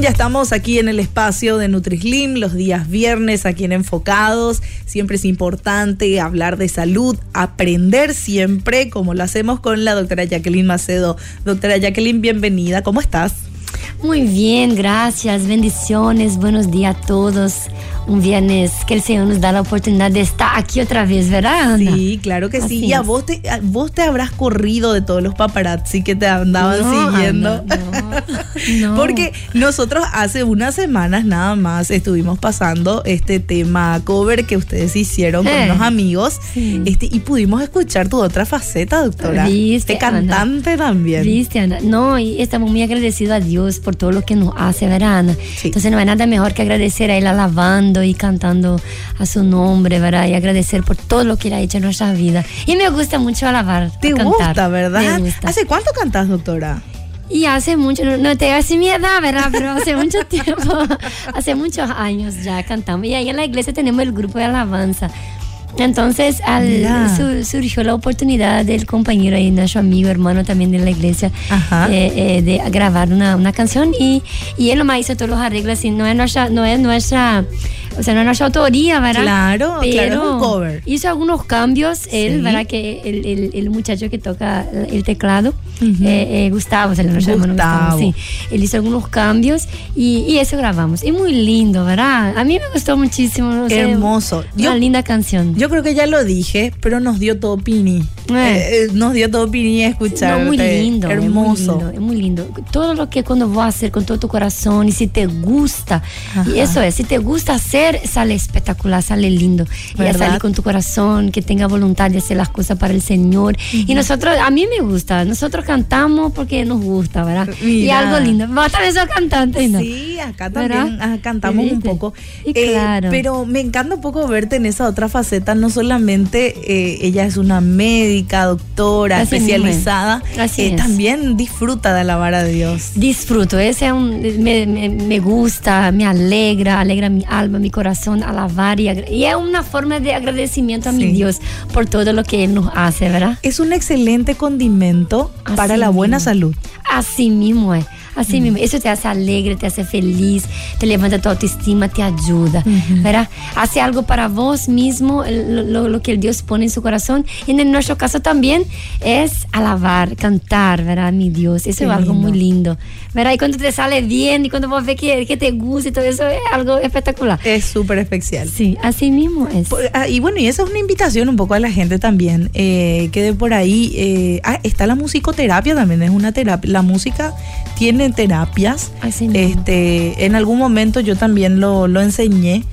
ya estamos aquí en el espacio de NutriSlim los días viernes aquí en Enfocados. Siempre es importante hablar de salud, aprender siempre, como lo hacemos con la doctora Jacqueline Macedo. Doctora Jacqueline, bienvenida, ¿cómo estás? Muy bien, gracias, bendiciones, buenos días a todos. Un viernes que el Señor nos da la oportunidad de estar aquí otra vez, ¿verdad? Ana? Sí, claro que sí. Y a vos te, vos te habrás corrido de todos los paparazzi que te andaban siguiendo. no, Porque nosotros hace unas semanas nada más estuvimos pasando este tema cover que ustedes hicieron con unos amigos este, y pudimos escuchar tu otra faceta, doctora. Viste, de cantante también. Viste, Ana. No, y estamos muy agradecidos a Dios por todo lo que nos hace, ¿verdad, Ana? Entonces no hay nada mejor que agradecer a Él alabando y cantando a su nombre, ¿verdad? Y agradecer por todo lo que Él ha hecho en nuestra vida. Y me gusta mucho alabar. ¿Te gusta, verdad? ¿Hace cuánto cantas, doctora? Y hace mucho, no, te hace mi edad, ¿verdad? Pero hace mucho tiempo, hace muchos años ya cantamos. Y ahí en la iglesia tenemos el grupo de alabanza. Entonces al, surgió la oportunidad del compañero y nuestro amigo, hermano también de la iglesia, eh, eh, de grabar una, una, canción. Y, y él nomás hizo todos los arreglos y no es nuestra, no es nuestra, o sea, no es nuestra autoría, ¿verdad? Claro, Pero claro, un cover. Hizo algunos cambios, él, ¿verdad? Que el, el, el, muchacho que toca el teclado, eh, Gustavo, se le Gustavo. Gustavo, sí. Él hizo algunos cambios y, y, eso grabamos. Y muy lindo, ¿verdad? A mí me gustó muchísimo. Hermoso. una linda canción. Yo creo que ya lo dije, pero nos dio todo Pini. Eh. Eh, nos dio todo Pini a escuchar. muy lindo. Hermoso. Es muy, lindo, Todo lo que cuando vas a hacer con todo tu corazón y si te gusta, y eso es, si te gusta hacer, sale espectacular, sale lindo. Y sale con tu corazón, que tenga voluntad de hacer las cosas para el Señor. Y nosotros, a mí me gusta, nosotros cantamos porque nos gusta, ¿verdad? Y algo lindo. Vos también sos cantante, ¿no? Sí, acá también cantamos un poco. Y eh, claro. Pero me encanta un poco verte en esa otra faceta, no solamente eh, ella es una médica, doctora, especializada, eh, también disfruta de alabar a Dios. Disfruto, ese un, me, gusta, me alegra, alegra mi alma, mi corazón, alabar y, y es una forma de agradecimiento a mi Dios por todo lo que Él nos hace, ¿verdad? Es un excelente condimento para la buena salud. Así mismo es. Así mismo, eso te hace alegre, te hace feliz, te levanta tu autoestima, te ayuda, ¿verdad? Hace algo para vos mismo, lo, lo, que Dios pone en su corazón. Y en nuestro caso también es alabar, cantar, ¿verdad? Mi Dios, eso es algo muy lindo, ¿verdad? Y cuando te sale bien y cuando vos ves que, que te gusta y todo eso, es algo espectacular. Es súper especial. Sí, así mismo es. Ah, y bueno, y esa es una invitación un poco a la gente también, eh, que de por ahí, eh, ah, está la musicoterapia también, es una terapia, la música tiene terapias. este, en algún momento yo también lo, lo enseñé.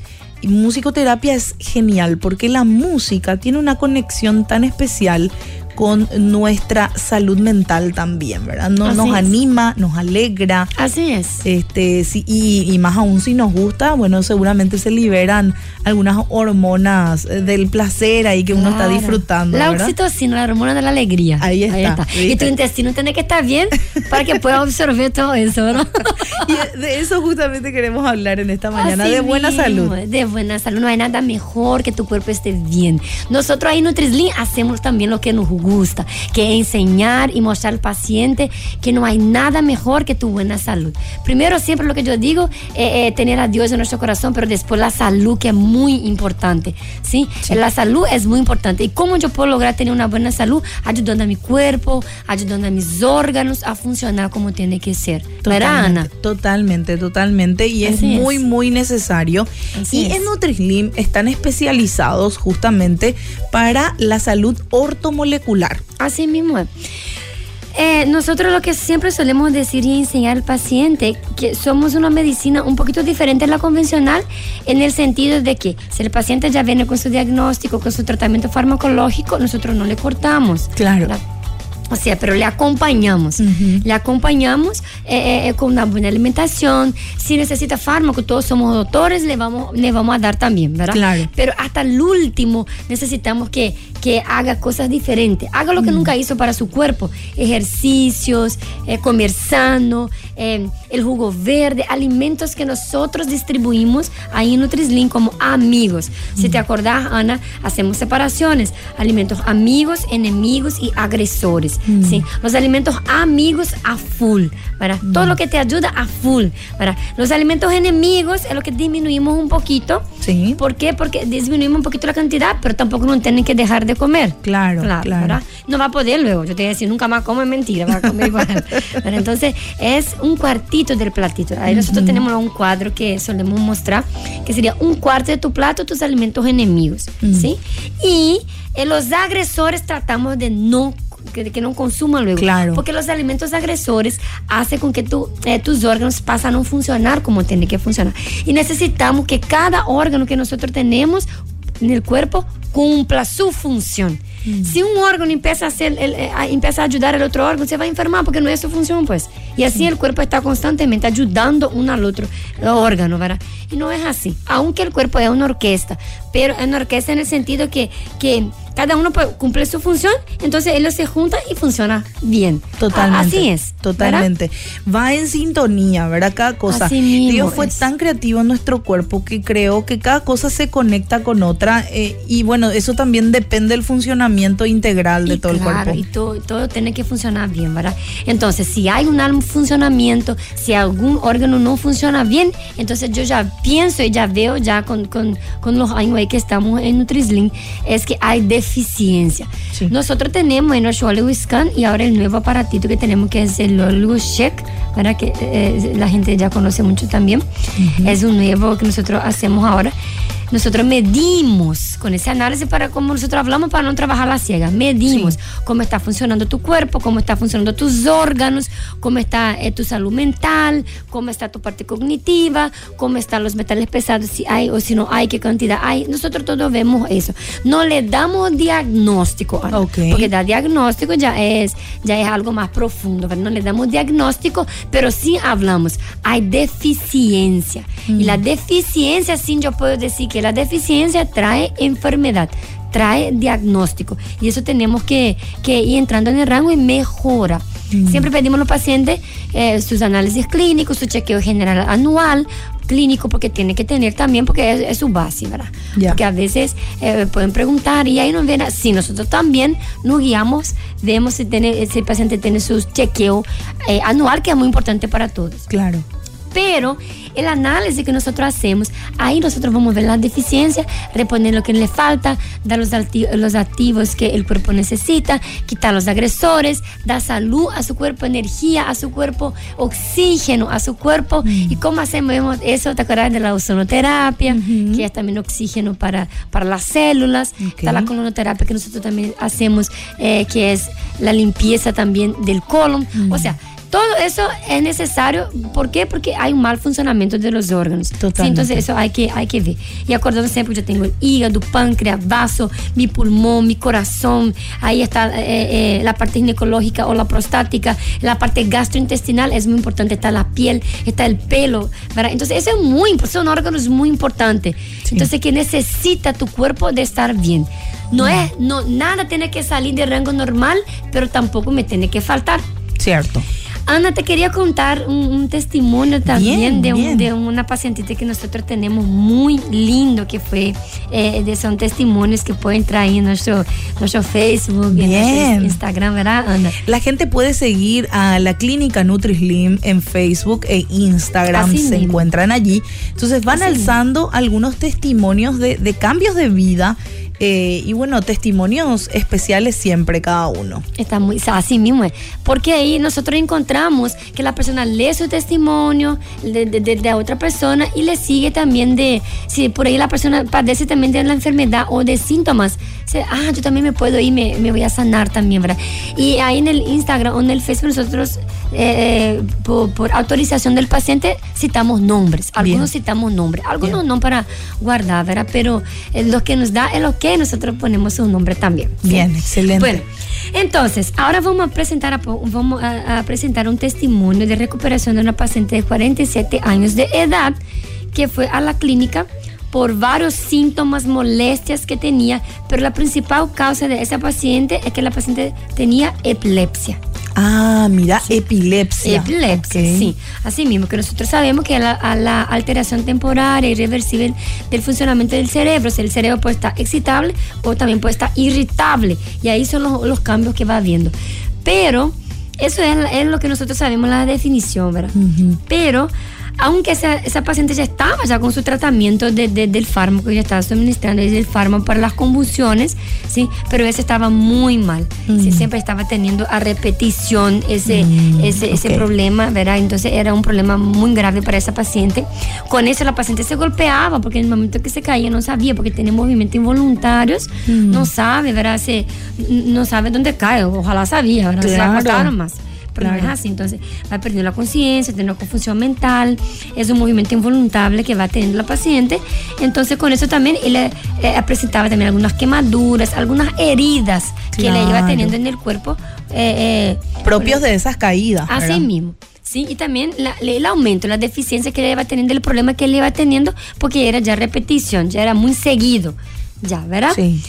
Y musicoterapia es genial porque la música tiene una conexión tan especial con nuestra salud mental también, ¿verdad? No, nos anima, nos alegra. Así es. Este, sí, y, más aún si nos gusta, bueno, seguramente se liberan algunas hormonas del placer ahí que uno está disfrutando. La oxitocina, la hormona de la alegría. Ahí está. Y tu intestino tiene que estar bien para que pueda absorber todo eso, ¿verdad? y de eso justamente queremos hablar en esta mañana, de buena salud. De buena salud. No hay nada mejor que tu cuerpo esté bien. Nosotros ahí en Nutrislim hacemos también lo que nos gusta, que es enseñar y mostrar al paciente que no hay nada mejor que tu buena salud. Primero, siempre lo que yo digo, es eh, tener a Dios en nuestro corazón, pero después la salud, que es muy importante. ¿sí? La salud es muy importante. ¿Y cómo yo puedo lograr tener una buena salud? Ayudando a mi cuerpo, ayudando a mis órganos a funcionar como tiene que ser. Totalmente, Totalmente, totalmente. Y es muy, muy necesario. y en Nutrislim están especializados justamente para la salud ortomolecular Así mismo eh, nosotros lo que siempre solemos decir y enseñar al paciente que somos una medicina un poquito diferente a la convencional en el sentido de que si el paciente ya viene con su diagnóstico, con su tratamiento farmacológico, nosotros no le cortamos. Claro. O sea, pero le acompañamos. Le acompañamos eh, eh, eh, con una buena alimentación. Si necesita fármaco, todos somos doctores, le vamos, le vamos a dar también, ¿verdad? Claro. Pero hasta el último necesitamos que, que haga cosas diferentes, haga lo que mm. nunca hizo para su cuerpo, ejercicios, eh, comer sano, eh, el jugo verde, alimentos que nosotros distribuimos ahí en Nutrislim como amigos. Si te mm. acordás, Ana, hacemos separaciones, alimentos amigos, enemigos y agresores. Mm. ¿sí? Los alimentos amigos a full, para todo lo que te ayuda a full. para Los alimentos enemigos es lo que disminuimos un poquito. Sí. ¿Por qué? Porque disminuimos un poquito la cantidad, pero tampoco no tienen que dejar de comer. Claro, claro. No va a poder luego. Yo te voy a decir, nunca más come, mentira, va a comer igual. pero entonces, es un cuartito del platito. Ahí nosotros tenemos un cuadro que solemos mostrar, que sería un cuarto de tu plato, tus alimentos enemigos. ¿sí? Y en los agresores tratamos de no que, que no consuman luego. Claro. Porque los alimentos agresores hacen con que tu, eh, tus órganos pasen a no funcionar como tienen que funcionar. Y necesitamos que cada órgano que nosotros tenemos en el cuerpo cumpla su función. Mm. Si un órgano empieza a, hacer, empieza a ayudar al otro órgano, se va a enfermar porque no es su función, pues. Y así el cuerpo está constantemente ayudando uno al otro órgano, ¿verdad? Y no es así. Aunque el cuerpo es una orquesta, pero es una orquesta en el sentido que, que cada uno cumple su función, entonces ellos se juntan y funciona bien. Totalmente. Así es. Totalmente. Va en sintonía, ¿verdad? Cada cosa. Así mismo Dios fue tan creativo en nuestro cuerpo que creo que cada cosa se conecta con otra eh, y bueno, eso también depende del funcionamiento integral de todo el cuerpo. Y todo, todo tiene que funcionar bien, ¿verdad? Entonces, si hay un funcionamiento, si algún órgano no funciona bien, entonces yo ya pienso y ya veo ya con, con, con los años que estamos en Nutrislim, es que hay de eficiencia. Nosotros tenemos en nuestro Oligo Scan y ahora el nuevo aparatito que tenemos que es el Oligo Check, para que eh, la gente ya conoce mucho también. Es un nuevo que nosotros hacemos ahora nosotros medimos con ese análisis para como nosotros hablamos para no trabajar la ciega. Medimos cómo está funcionando tu cuerpo, cómo está funcionando tus órganos, cómo está eh, tu salud mental, cómo está tu parte cognitiva, cómo están los metales pesados, si hay o si no hay, qué cantidad hay. Nosotros todos vemos eso. No le damos diagnóstico, porque dar diagnóstico ya es, ya es algo más profundo. No le damos diagnóstico, pero sí hablamos. Hay deficiencia. Y la mm. deficiencia, sí, yo puedo decir que la deficiencia trae enfermedad, trae diagnóstico. Y eso tenemos que, ir entrando en el rango y mejora. Mm. Siempre pedimos a los pacientes eh, sus análisis clínicos, su chequeo general anual, clínico, porque tiene que tener también, porque es, su base, ¿verdad? Porque a veces eh, pueden preguntar y ahí nos ven, si nosotros también nos guiamos, vemos si, tiene, si el paciente tiene su chequeo eh, anual, que es muy importante para todos. Claro. Pero el análisis que nosotros hacemos, ahí nosotros vamos a ver la deficiencia, reponer lo que le falta, dar los, los activos que el cuerpo necesita, quitar los agresores, dar salud a su cuerpo, energía a su cuerpo, oxígeno a su cuerpo. Mm. ¿Y cómo hacemos eso? ¿Te acuerdas de la ozonoterapia, que es también oxígeno para, para las células? Está la colonoterapia que nosotros también hacemos, eh, que es la limpieza también del colon. O mm. sea, todo eso es necesario. ¿Por qué? Porque hay un mal funcionamiento de los órganos. entonces eso hay que, hay que ver. Y acordando siempre, yo tengo el hígado, páncreas, vaso, mi pulmón, mi corazón. Ahí está eh, eh, la parte ginecológica o la prostática. La parte gastrointestinal es muy importante. Está la piel, está el pelo. Entonces eso es muy importante. Son órganos muy importantes. Entonces que necesita tu cuerpo de estar bien. No es, no, nada tiene que salir de rango normal, pero tampoco me tiene que faltar. Cierto. Ana, te quería contar un, testimonio también de, una pacientita que nosotros tenemos muy lindo, que fue, eh, de, son testimonios que pueden traer en nuestro, nuestro Facebook, en Instagram, ¿verdad, Ana? La gente puede seguir a la clínica NutriSlim en Facebook e Instagram, se encuentran allí. Entonces van alzando algunos testimonios de, de cambios de vida eh, y bueno, testimonios especiales siempre cada uno. Está muy, así mismo es. Porque ahí nosotros encontramos que la persona lee su testimonio de, de, otra persona y le sigue también de, si por ahí la persona padece también de la enfermedad o de síntomas, ah, yo también me puedo ir, me, me voy a sanar también, ¿verdad? Y ahí en el Instagram o en el Facebook nosotros, eh, por, autorización del paciente, citamos nombres. Algunos citamos nombres, algunos no para guardar, ¿verdad? Pero eh, lo que nos da es lo que nosotros ponemos un nombre también. Bien, excelente. Bueno, entonces, ahora vamos a presentar, vamos a, presentar un testimonio de recuperación de una paciente de 47 años de edad que fue a la clínica por varios síntomas, molestias que tenía, pero la principal causa de esa paciente es que la paciente tenía epilepsia. Ah, mira, epilepsia. Epilepsia, sí. Así mismo, que nosotros sabemos que a la, alteración temporal y reversible del funcionamiento del cerebro, si el cerebro puede estar excitable o también puede estar irritable. Y ahí son los, cambios que va habiendo. Pero, eso es, lo que nosotros sabemos, la definición, ¿verdad? Pero aunque esa, paciente ya estaba ya con su tratamiento del fármaco, ya estaba suministrando el fármaco para las convulsiones, ¿sí? pero ese estaba muy mal, mm. siempre estaba teniendo a repetición ese, mm, ese, problema, ¿verdad? Entonces era un problema muy grave para esa paciente. Con eso la paciente se golpeaba, porque en el momento que se caía no sabía, porque tiene movimientos involuntarios, mm. no sabe, ¿verdad? Se, no sabe dónde cae, ojalá sabía, ¿verdad? Se más no es así. Entonces va perdiendo la conciencia, tiene una confusión mental, es un movimiento involuntario que va teniendo la paciente. Entonces con eso también él eh, presentaba también algunas quemaduras, algunas heridas que le iba teniendo en el cuerpo. Eh, eh, Propios de esas caídas. Así mismo. Sí, y también el aumento, la deficiencia que le iba teniendo, el problema que le iba teniendo, porque era ya repetición, ya era muy seguido, ya, ¿verdad? Sí.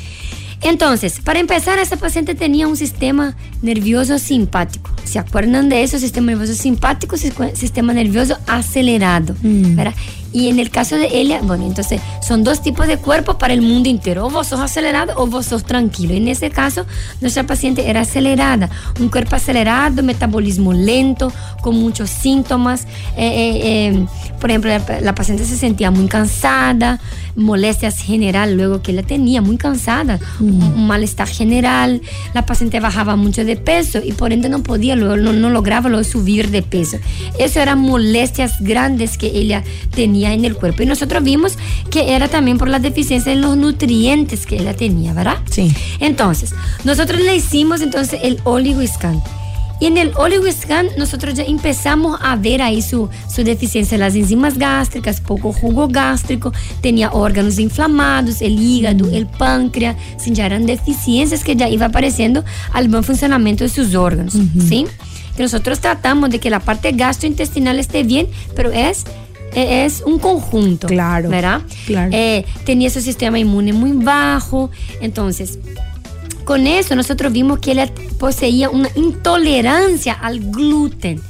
Entonces, para empezar, esta paciente tenía un sistema nervioso simpático. ¿Se acuerdan de eso? Sistema nervioso simpático, sistema nervioso acelerado. Mm. ¿verdad? Y en el caso de ella, bueno, entonces son dos tipos de cuerpo para el mundo entero. O vos sos acelerado o vos sos tranquilo. En ese caso, nuestra paciente era acelerada. Un cuerpo acelerado, metabolismo lento, con muchos síntomas. Eh, eh, eh, por ejemplo, la, paciente se sentía muy cansada, molestias general luego que la tenía, muy cansada, un, mm. malestar general. La paciente bajaba mucho de peso y por ende no podía, luego, no, no lograba luego subir de peso. Eso eran molestias grandes que ella tenía en el cuerpo. Y nosotros vimos que era también por la deficiencia en los nutrientes que ella tenía, ¿verdad? Sí. Entonces, nosotros le hicimos entonces el scan Y en el scan nosotros ya empezamos a ver ahí su, su deficiencia en las enzimas gástricas, poco jugo gástrico, tenía órganos inflamados, el hígado, el páncreas, ya eran deficiencias que ya iba apareciendo al buen funcionamiento de sus órganos, ¿sí? Que nosotros tratamos de que la parte gastrointestinal esté bien, pero es es un conjunto. Claro. ¿Verdad? Claro. Eh, tenía su sistema inmune muy bajo. Entonces, con eso nosotros vimos que él poseía una intolerancia al gluten.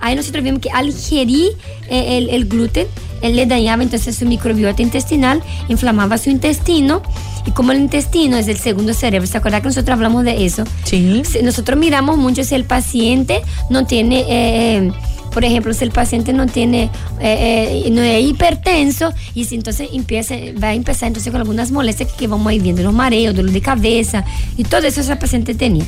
Ahí nosotros vimos que al ingerir eh, el, gluten, él le dañaba entonces su microbiota intestinal, inflamaba su intestino. Y como el intestino es el segundo cerebro, ¿se acuerda que nosotros hablamos de eso? Sí. Nosotros miramos mucho si el paciente no tiene... Eh, por ejemplo, si el paciente no tiene, eh, eh, no es hipertenso, y si entonces empieza, va a empezar entonces con algunas molestias que vamos a ir viendo, los mareos, dolor de cabeza, y todo eso ese paciente tenía.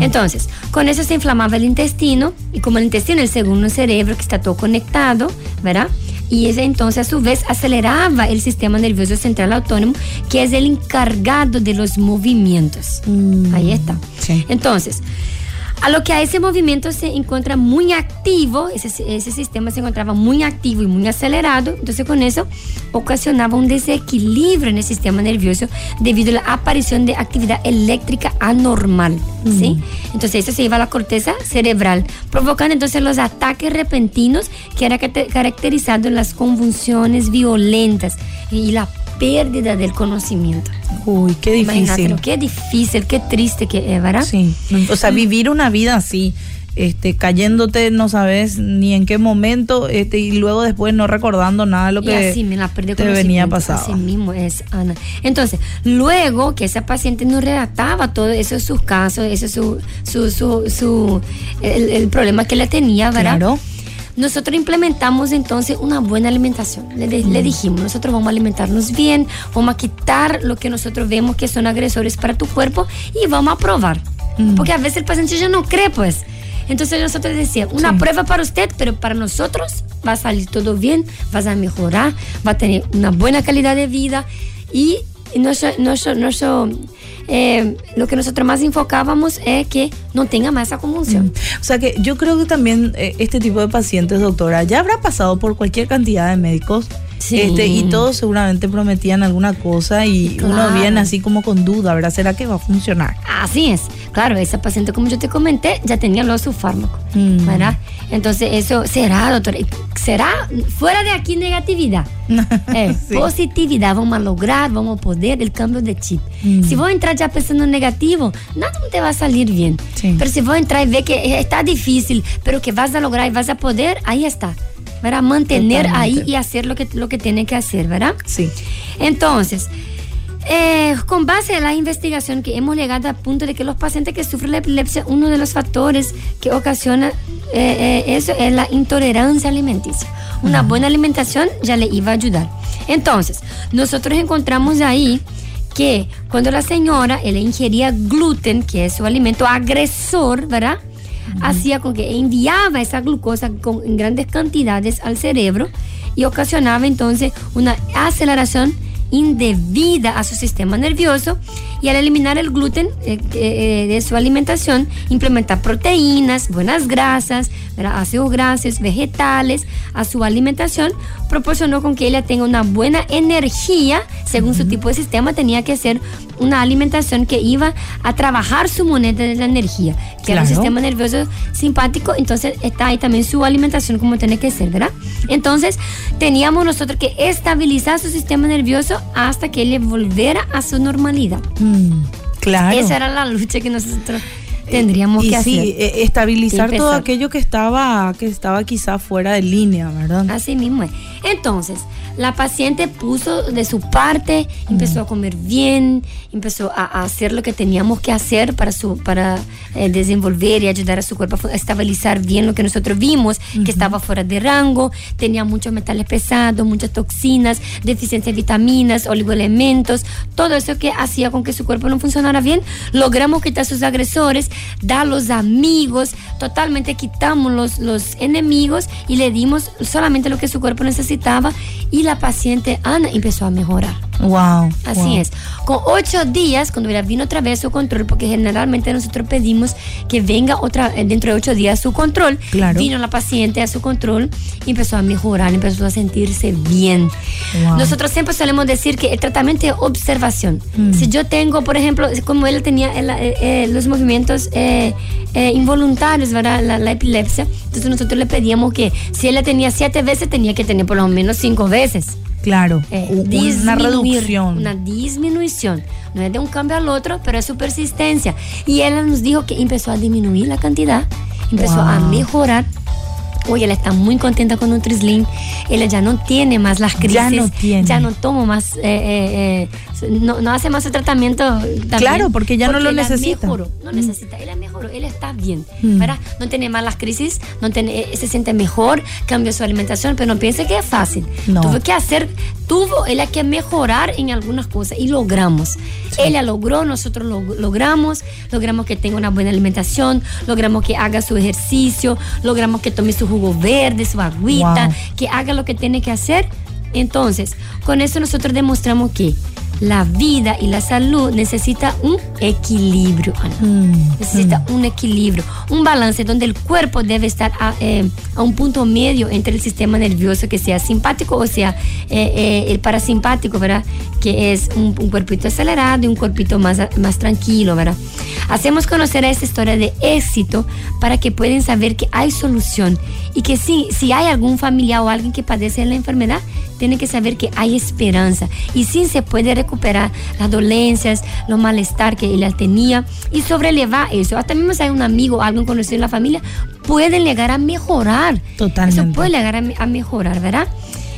Entonces, con eso se inflamaba el intestino, y como el intestino es el segundo cerebro que está todo conectado, ¿verdad? y ese entonces a su vez aceleraba el sistema nervioso central autónomo, que es el encargado de los movimientos. Mm. Ahí está. Entonces, a lo que a ese movimiento se encuentra muy activo, ese, sistema se encontraba muy activo y muy acelerado, entonces con eso ocasionaba un desequilibrio en el sistema nervioso debido a la aparición de actividad eléctrica anormal, ¿sí? Entonces eso se iba a la corteza cerebral, provocando entonces los ataques repentinos que era caracterizado en las convulsiones violentas y la pérdida del conocimiento. Uy, qué difícil. qué difícil, qué triste que es, ¿verdad? Sí. O sea, vivir una vida así, este, cayéndote, no sabes ni en qué momento, este, y luego después no recordando nada de lo que así, me la te venía pasando. Así mismo es, Ana. Entonces, luego que esa paciente nos redactaba todo eso, sus casos, eso su, su, su, su el, el problema que le tenía, ¿verdad? Claro nosotros implementamos entonces una buena alimentación. Le, mm. dijimos, nosotros vamos a alimentarnos bien, vamos a quitar lo que nosotros vemos que son agresores para tu cuerpo y vamos a probar. Mm. Porque a veces el paciente ya no cree, pues. Entonces nosotros decíamos, una prueba para usted, pero para nosotros va a salir todo bien, vas a mejorar, va a tener una buena calidad de vida y nuestro, nuestro, nuestro eh, lo que nosotros más enfocábamos es que no tenga más esa convulsión. Mm. O sea que yo creo que también eh, este tipo de pacientes, doctora, ya habrá pasado por cualquier cantidad de médicos. Este, y todos seguramente prometían alguna cosa y uno viene así como con duda, ¿verdad? ¿Será que va a funcionar? Así es. Claro, esa paciente, como yo te comenté, ya tenía luego su fármaco, mm. ¿verdad? Entonces, eso será, doctora. Será fuera de aquí negatividad. É, sí. positividade. Vamos lograr, vamos poder o cambio de chip. Mm. Se vou entrar já pensando negativo, nada te vai salir bem. Sí. Pero se vou entrar e ver que está difícil, pero que vas a lograr e vas a poder, aí está. ¿verdad? Mantener Totalmente. ahí y hacer lo que, lo que tiene que hacer, ¿verdad? Sí. Entonces, eh, con base en la investigación que hemos llegado al punto de que los pacientes que sufren la epilepsia, uno de los factores que ocasiona eh, eh, eso es la intolerancia alimenticia. Una buena alimentación ya le iba a ayudar. Entonces, nosotros encontramos ahí que cuando la señora le ingería gluten, que es su alimento agresor, ¿verdad? hacía con que enviaba esa glucosa con, en grandes cantidades al cerebro y ocasionaba entonces una aceleración indebida a su sistema nervioso y al eliminar el gluten eh, eh, de su alimentación, implementar proteínas, buenas grasas, ácidos grasos, vegetales a su alimentación, proporcionó con que ella tenga una buena energía, según su tipo de sistema, tenía que ser una alimentación que iba a trabajar su moneda de la energía, que era el sistema nervioso simpático, entonces está ahí también su alimentación como tiene que ser, ¿verdad? Entonces teníamos nosotros que estabilizar su sistema nervioso hasta que él volviera a su normalidad. Mm, claro. Esa era la lucha que nosotros tendríamos que sí, hacer. E, estabilizar todo aquello que estaba, que estaba quizá fuera de línea, ¿verdad? Así mismo es. Entonces, la paciente puso de su parte, empezó a comer bien, empezó a, hacer lo que teníamos que hacer para, su, para eh, desenvolver y ayudar a su cuerpo a estabilizar bien lo que nosotros vimos, que estaba fuera de rango, tenía muchos metales pesados, muchas toxinas, deficiencia de vitaminas, oligoelementos, todo eso que hacía con que su cuerpo no funcionara bien. Logramos quitar sus agresores, dar los amigos, totalmente quitamos los, los enemigos y le dimos solamente lo que su cuerpo necesitaba y la paciente Ana empezó a mejorar. Wow. Así es. Con ocho días, cuando ella vino otra vez su control, porque generalmente nosotros pedimos que venga otra eh, dentro de ocho días su control. Claro. Vino la paciente a su control y empezó a mejorar, empezó a sentirse bien. Nosotros siempre solemos decir que el tratamiento es observación. Mm. Si yo tengo, por ejemplo, como él tenía eh, eh, los movimientos involuntarios, ¿verdad? La, la, epilepsia, entonces nosotros le pedíamos que si él la tenía siete veces, tenía que tener por lo menos cinco veces. Claro, eh, una reducción. Una disminución. No es de un cambio al otro, pero es su persistencia. Y él nos dijo que empezó a disminuir la cantidad, empezó a mejorar Hoy ella está muy contenta con Nutrislim. Ella ya no tiene más las crisis. Ya no tiene. Ya no toma más, eh, eh, no, no, hace más el tratamiento. claro, porque ya no lo necesita. Mejoró, no mm. necesita, ella mejoró, ella está bien. Mm. ¿verdad? No tiene más las crisis, no tiene, se siente mejor, cambió su alimentación, pero no piense que es fácil. No. Tuvo que hacer, tuvo ella que mejorar en algunas cosas y logramos. Ella logró, nosotros lo, logramos, logramos que tenga una buena alimentación, logramos que haga su ejercicio, logramos que tome su jugo verde, su agüita, que haga lo que tiene que hacer. Entonces, con eso nosotros demostramos que la vida y la salud necesita un equilibrio, mm, necesita mm. un equilibrio, un balance donde el cuerpo debe estar eh, a, un punto medio entre el sistema nervioso que sea simpático o sea eh, eh, el parasimpático, ¿verdad? Que es un, un, cuerpito acelerado y un cuerpito más, más tranquilo, ¿verdad? Hacemos conocer a esta historia de éxito para que puedan saber que hay solución y que si, si hay algún familiar o alguien que padece la enfermedad, tiene que saber que hay esperanza y sí se puede recuperar las dolencias, los malestar que él tenía y sobrelevar eso. Hasta mismo si hay un amigo, alguien conocido en la familia, pueden llegar a mejorar. Totalmente. Eso puede llegar a, mejorar, ¿verdad?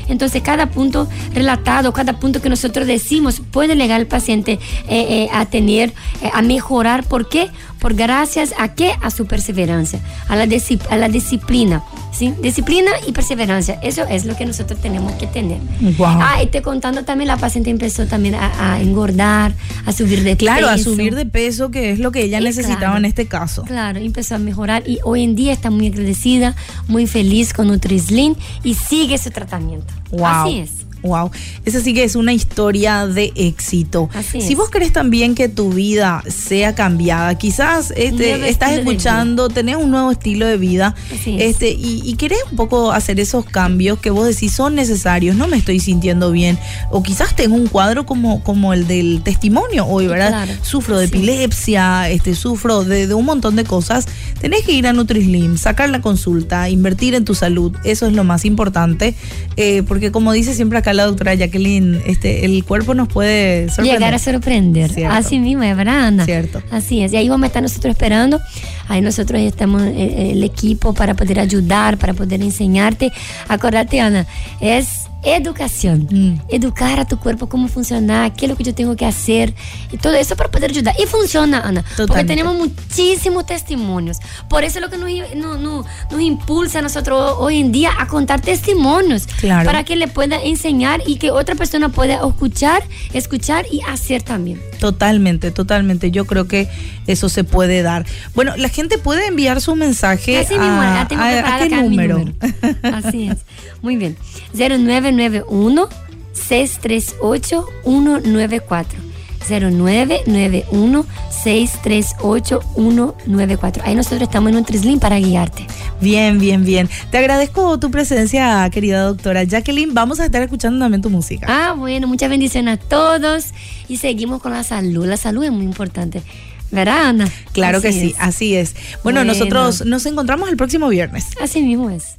Entonces, cada punto relatado, cada punto que nosotros decimos puede llegar al paciente eh, eh, a tener, eh, a mejorar. ¿Por qué? Por gracias a qué? A su perseverancia, a la, a la disciplina. ¿sí? Disciplina y perseverancia. Eso es lo que nosotros tenemos que tener. Ah, y te contando también, la paciente empezó también a, engordar, a subir de peso. Claro, a subir de peso, que es lo que ella necesitaba en este caso. Claro, empezó a mejorar y hoy en día está muy agradecida, muy feliz con Nutrislim y sigue su tratamiento. Así es. Wow, esa sí que es una historia de éxito. Así si es. vos querés también que tu vida sea cambiada, quizás este, estás escuchando, tenés un nuevo estilo de vida Así es. este, y, y querés un poco hacer esos cambios que vos decís son necesarios, no me estoy sintiendo bien, o quizás tengo un cuadro como, como el del testimonio hoy, ¿verdad? Claro. Sufro de Sí. epilepsia, este, sufro de, de un montón de cosas. Tenés que ir a NutriSlim, sacar la consulta, invertir en tu salud, eso es lo más importante, eh, porque como dice siempre acá la doctora Jacqueline, este, el cuerpo nos puede sorprender. Llegar a sorprender. Cierto. Así mismo, es verdad, Ana. Cierto. Así es. Y ahí vamos a estar nosotros esperando. Ahí nosotros estamos, eh, el equipo, para poder ayudar, para poder enseñarte. Acordate, Ana, es educación. Mm. Educar a tu cuerpo cómo funcionar, qué es lo que yo tengo que hacer. Y todo eso para poder ayudar. Y funciona, Ana. Porque tenemos muchísimos testimonios. Por eso es lo que nos, nos, nos- nos impulsa a nosotros hoy en día a contar testimonios. Claro. Para que le pueda enseñar y que otra persona pueda escuchar, escuchar y hacer también. Totalmente, totalmente. Yo creo que eso se puede dar. Bueno, la gente puede enviar su mensaje Así mismo, a, ya tengo a- a preparada qué acá mi número. número. Así es. Muy bien. 0991 638 194. 0991 638 194. Ahí nosotros estamos en un Trislim para guiarte. Bien, bien, bien. Te agradezco tu presencia, querida doctora Jacqueline. Vamos a estar escuchando también tu música. Ah, bueno, muchas bendiciones a todos y seguimos con la salud. La salud es muy importante. ¿Verdad, Ana? claro que sí, es. así es. Bueno, Bueno. nosotros nos encontramos el próximo viernes. Así mismo es.